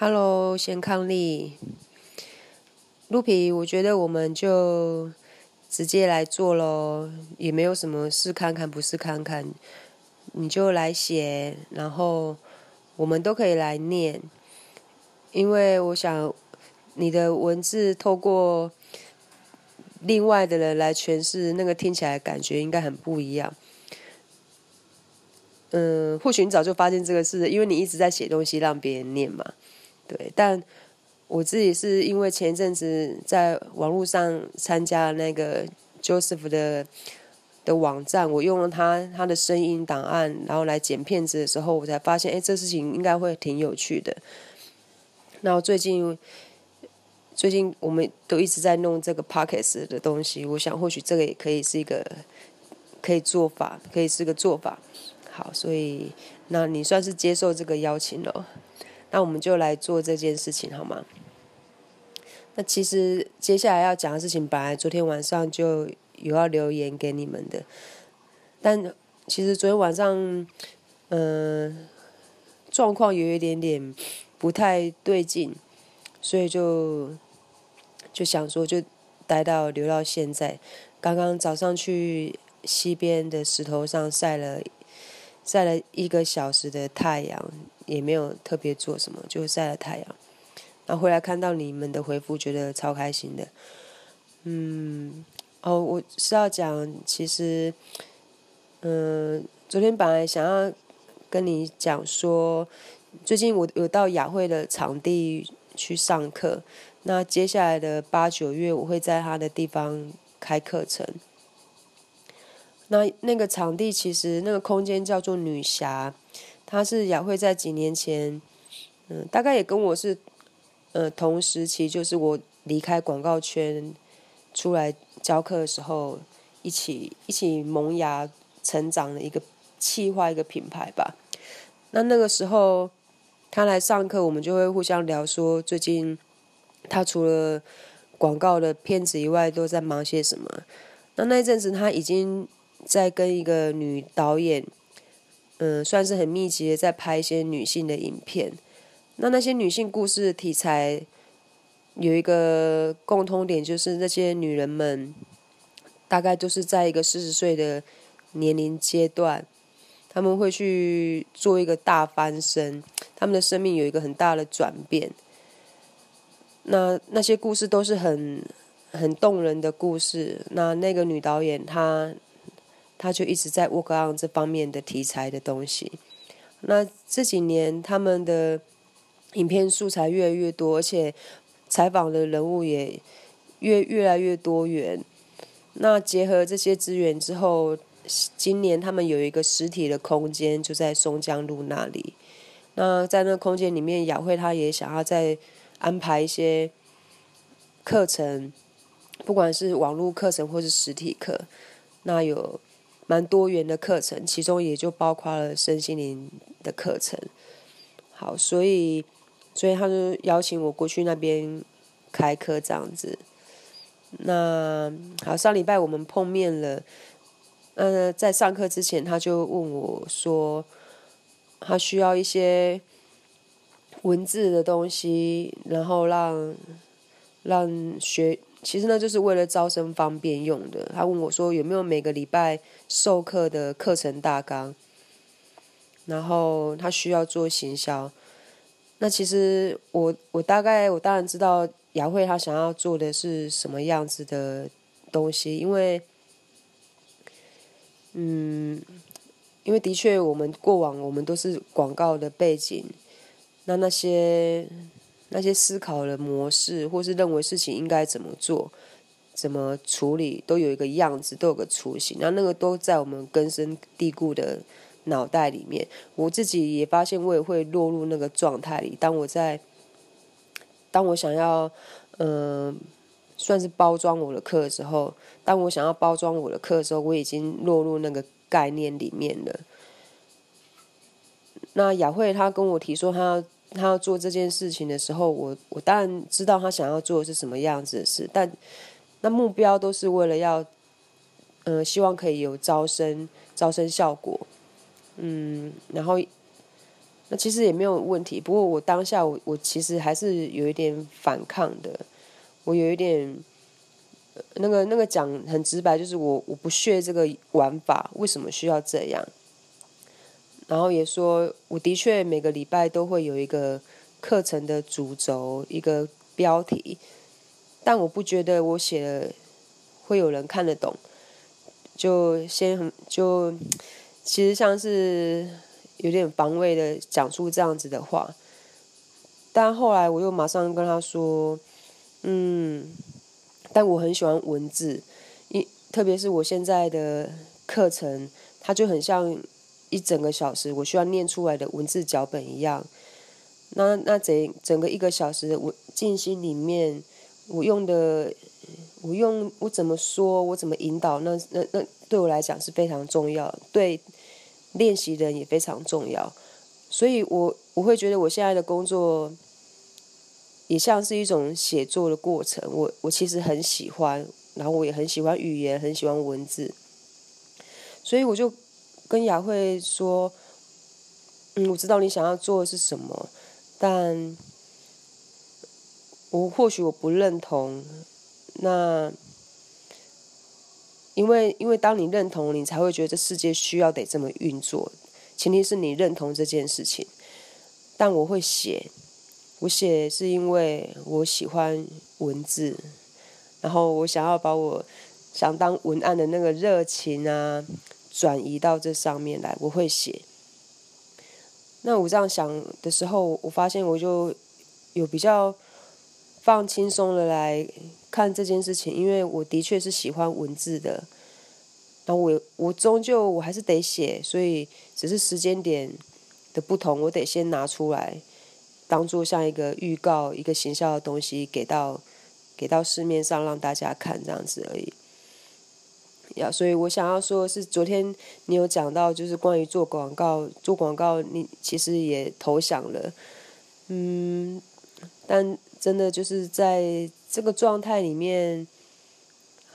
Hello，先康利，露皮，我觉得我们就直接来做咯，也没有什么试看看不试看看，你就来写，然后我们都可以来念，因为我想你的文字透过另外的人来诠释，那个听起来感觉应该很不一样。嗯，或许你早就发现这个事，因为你一直在写东西让别人念嘛。对，但我自己是因为前一阵子在网络上参加那个 Joseph 的的网站，我用了他他的声音档案，然后来剪片子的时候，我才发现，哎，这事情应该会挺有趣的。然后最近最近我们都一直在弄这个 Pockets 的东西，我想或许这个也可以是一个可以做法，可以是个做法。好，所以那你算是接受这个邀请了。那我们就来做这件事情好吗？那其实接下来要讲的事情，本来昨天晚上就有要留言给你们的，但其实昨天晚上，嗯，状况有一点点不太对劲，所以就就想说就待到留到现在。刚刚早上去西边的石头上晒了晒了一个小时的太阳。也没有特别做什么，就晒了太阳，然后回来看到你们的回复，觉得超开心的。嗯，哦，我是要讲，其实，嗯，昨天本来想要跟你讲说，最近我有到雅慧的场地去上课，那接下来的八九月我会在他的地方开课程。那那个场地其实那个空间叫做女侠。她是雅慧在几年前，嗯，大概也跟我是，呃，同时期，就是我离开广告圈，出来教课的时候，一起一起萌芽成长的一个气化一个品牌吧。那那个时候他来上课，我们就会互相聊说，最近他除了广告的片子以外，都在忙些什么。那那一阵子，他已经在跟一个女导演。嗯，算是很密集的在拍一些女性的影片。那那些女性故事的题材有一个共通点，就是那些女人们大概都是在一个四十岁的年龄阶段，他们会去做一个大翻身，他们的生命有一个很大的转变。那那些故事都是很很动人的故事。那那个女导演她。他就一直在 work on 这方面的题材的东西。那这几年他们的影片素材越来越多，而且采访的人物也越越来越多元。那结合这些资源之后，今年他们有一个实体的空间，就在松江路那里。那在那个空间里面，雅慧她也想要再安排一些课程，不管是网络课程或是实体课，那有。蛮多元的课程，其中也就包括了身心灵的课程。好，所以，所以他就邀请我过去那边开课这样子。那好，上礼拜我们碰面了。呃，在上课之前，他就问我说，他需要一些文字的东西，然后让让学。其实呢，就是为了招生方便用的。他问我说：“有没有每个礼拜授课的课程大纲？”然后他需要做行销。那其实我我大概我当然知道雅慧她想要做的是什么样子的东西，因为，嗯，因为的确我们过往我们都是广告的背景，那那些。那些思考的模式，或是认为事情应该怎么做、怎么处理，都有一个样子，都有个雏形。那那个都在我们根深蒂固的脑袋里面。我自己也发现，我也会落入那个状态里。当我在，当我想要，嗯，算是包装我的课的时候，当我想要包装我的课的时候，我已经落入那个概念里面了。那雅慧她跟我提说，她。他要做这件事情的时候，我我当然知道他想要做的是什么样子的事，但那目标都是为了要，呃，希望可以有招生招生效果，嗯，然后那其实也没有问题。不过我当下我我其实还是有一点反抗的，我有一点那个那个讲很直白，就是我我不屑这个玩法，为什么需要这样？然后也说，我的确每个礼拜都会有一个课程的主轴，一个标题，但我不觉得我写了会有人看得懂，就先很就其实像是有点防卫的讲出这样子的话，但后来我又马上跟他说，嗯，但我很喜欢文字，一特别是我现在的课程，它就很像。一整个小时，我需要念出来的文字脚本一样。那那整整个一个小时的我静心里面，我用的，我用我怎么说，我怎么引导，那那那对我来讲是非常重要，对练习人也非常重要。所以我我会觉得我现在的工作，也像是一种写作的过程。我我其实很喜欢，然后我也很喜欢语言，很喜欢文字，所以我就。跟雅慧说：“嗯，我知道你想要做的是什么，但我或许我不认同。那因为因为当你认同，你才会觉得这世界需要得这么运作。前提是你认同这件事情。但我会写，我写是因为我喜欢文字，然后我想要把我想当文案的那个热情啊。”转移到这上面来，我会写。那我这样想的时候，我发现我就有比较放轻松的来看这件事情，因为我的确是喜欢文字的。那我我终究我还是得写，所以只是时间点的不同，我得先拿出来，当做像一个预告、一个形象的东西给到给到市面上让大家看这样子而已。所以我想要说的是，昨天你有讲到，就是关于做广告，做广告你其实也投降了，嗯，但真的就是在这个状态里面，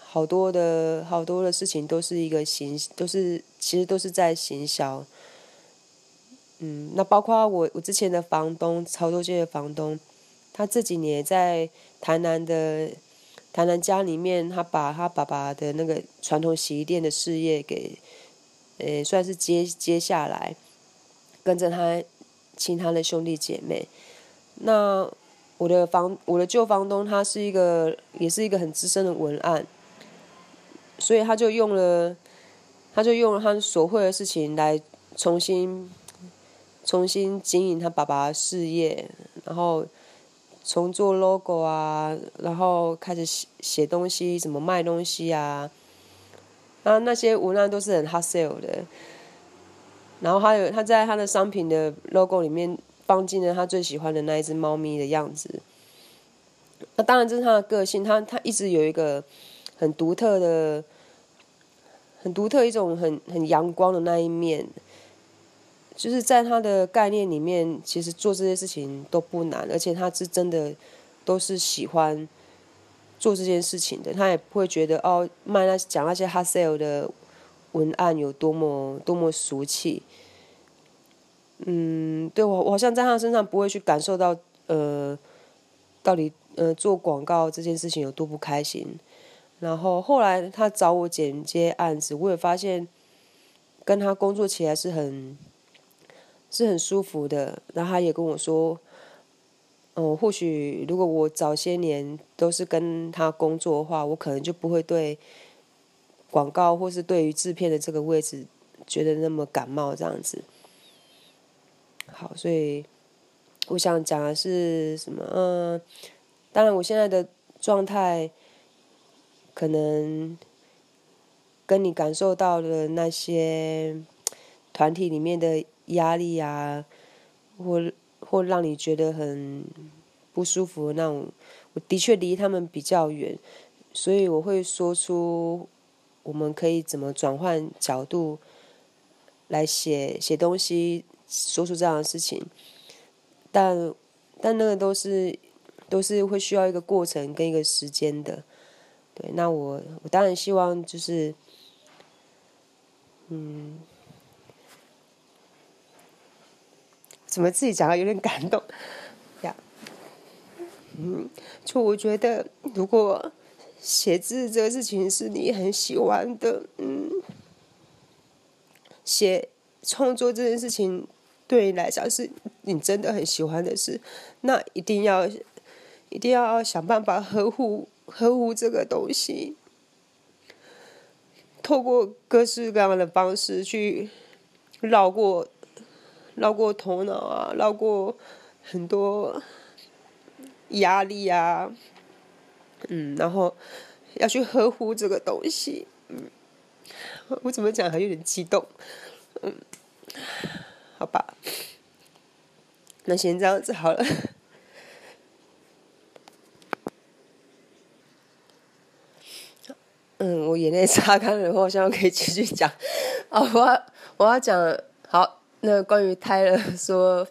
好多的好多的事情都是一个行，都是其实都是在行销，嗯，那包括我我之前的房东，潮州街的房东，他这几年在台南的。谈谈家里面，他把他爸爸的那个传统洗衣店的事业给，呃，算是接接下来，跟着他其他的兄弟姐妹。那我的房，我的旧房东，他是一个，也是一个很资深的文案，所以他就用了，他就用了他所会的事情来重新，重新经营他爸爸的事业，然后。从做 logo 啊，然后开始写写东西，怎么卖东西啊？那那些文案都是很 hard sell 的。然后还有他在他的商品的 logo 里面放进了他最喜欢的那一只猫咪的样子。那当然这是他的个性，他他一直有一个很独特的、很独特一种很很阳光的那一面。就是在他的概念里面，其实做这些事情都不难，而且他是真的都是喜欢做这件事情的。他也不会觉得哦，卖那讲那些 hard sell 的文案有多么多么俗气。嗯，对我我好像在他身上不会去感受到呃，到底呃做广告这件事情有多不开心。然后后来他找我剪接案子，我也发现跟他工作起来是很。是很舒服的，然后他也跟我说，嗯，或许如果我早些年都是跟他工作的话，我可能就不会对广告或是对于制片的这个位置觉得那么感冒这样子。好，所以我想讲的是什么？嗯，当然我现在的状态可能跟你感受到的那些团体里面的。压力啊，或或让你觉得很不舒服那种，我的确离他们比较远，所以我会说出我们可以怎么转换角度来写写东西，说出这样的事情，但但那个都是都是会需要一个过程跟一个时间的，对，那我我当然希望就是，嗯。怎么自己讲的有点感动 呀？嗯，就我觉得，如果写字这个事情是你很喜欢的，嗯，写创作这件事情对你来讲是你真的很喜欢的事，那一定要一定要想办法呵护呵护这个东西，透过各式各样的方式去绕过。绕过头脑啊，绕过很多压力啊，嗯，然后要去呵护这个东西，嗯，我怎么讲还有点激动，嗯，好吧，那先这样子好了，嗯，我眼泪擦干了，我现在可以继续讲，啊，我要我要讲好。那关于泰勒 说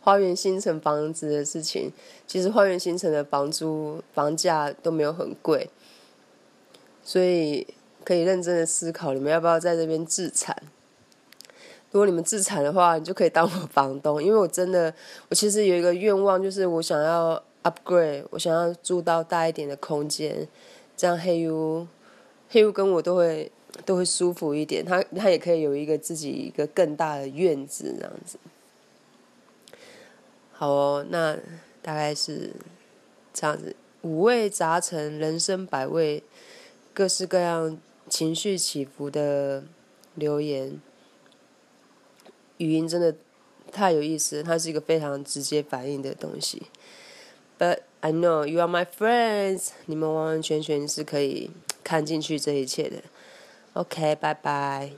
花园新城房子的事情，其实花园新城的房租房价都没有很贵，所以可以认真的思考，你们要不要在这边自产？如果你们自产的话，你就可以当我房东，因为我真的，我其实有一个愿望，就是我想要 upgrade，我想要住到大一点的空间，这样黑屋黑屋跟我都会。都会舒服一点，他他也可以有一个自己一个更大的院子这样子。好哦，那大概是这样子，五味杂陈，人生百味，各式各样情绪起伏的留言，语音真的太有意思，它是一个非常直接反应的东西。But I know you are my friends，你们完完全全是可以看进去这一切的。ok 拜拜。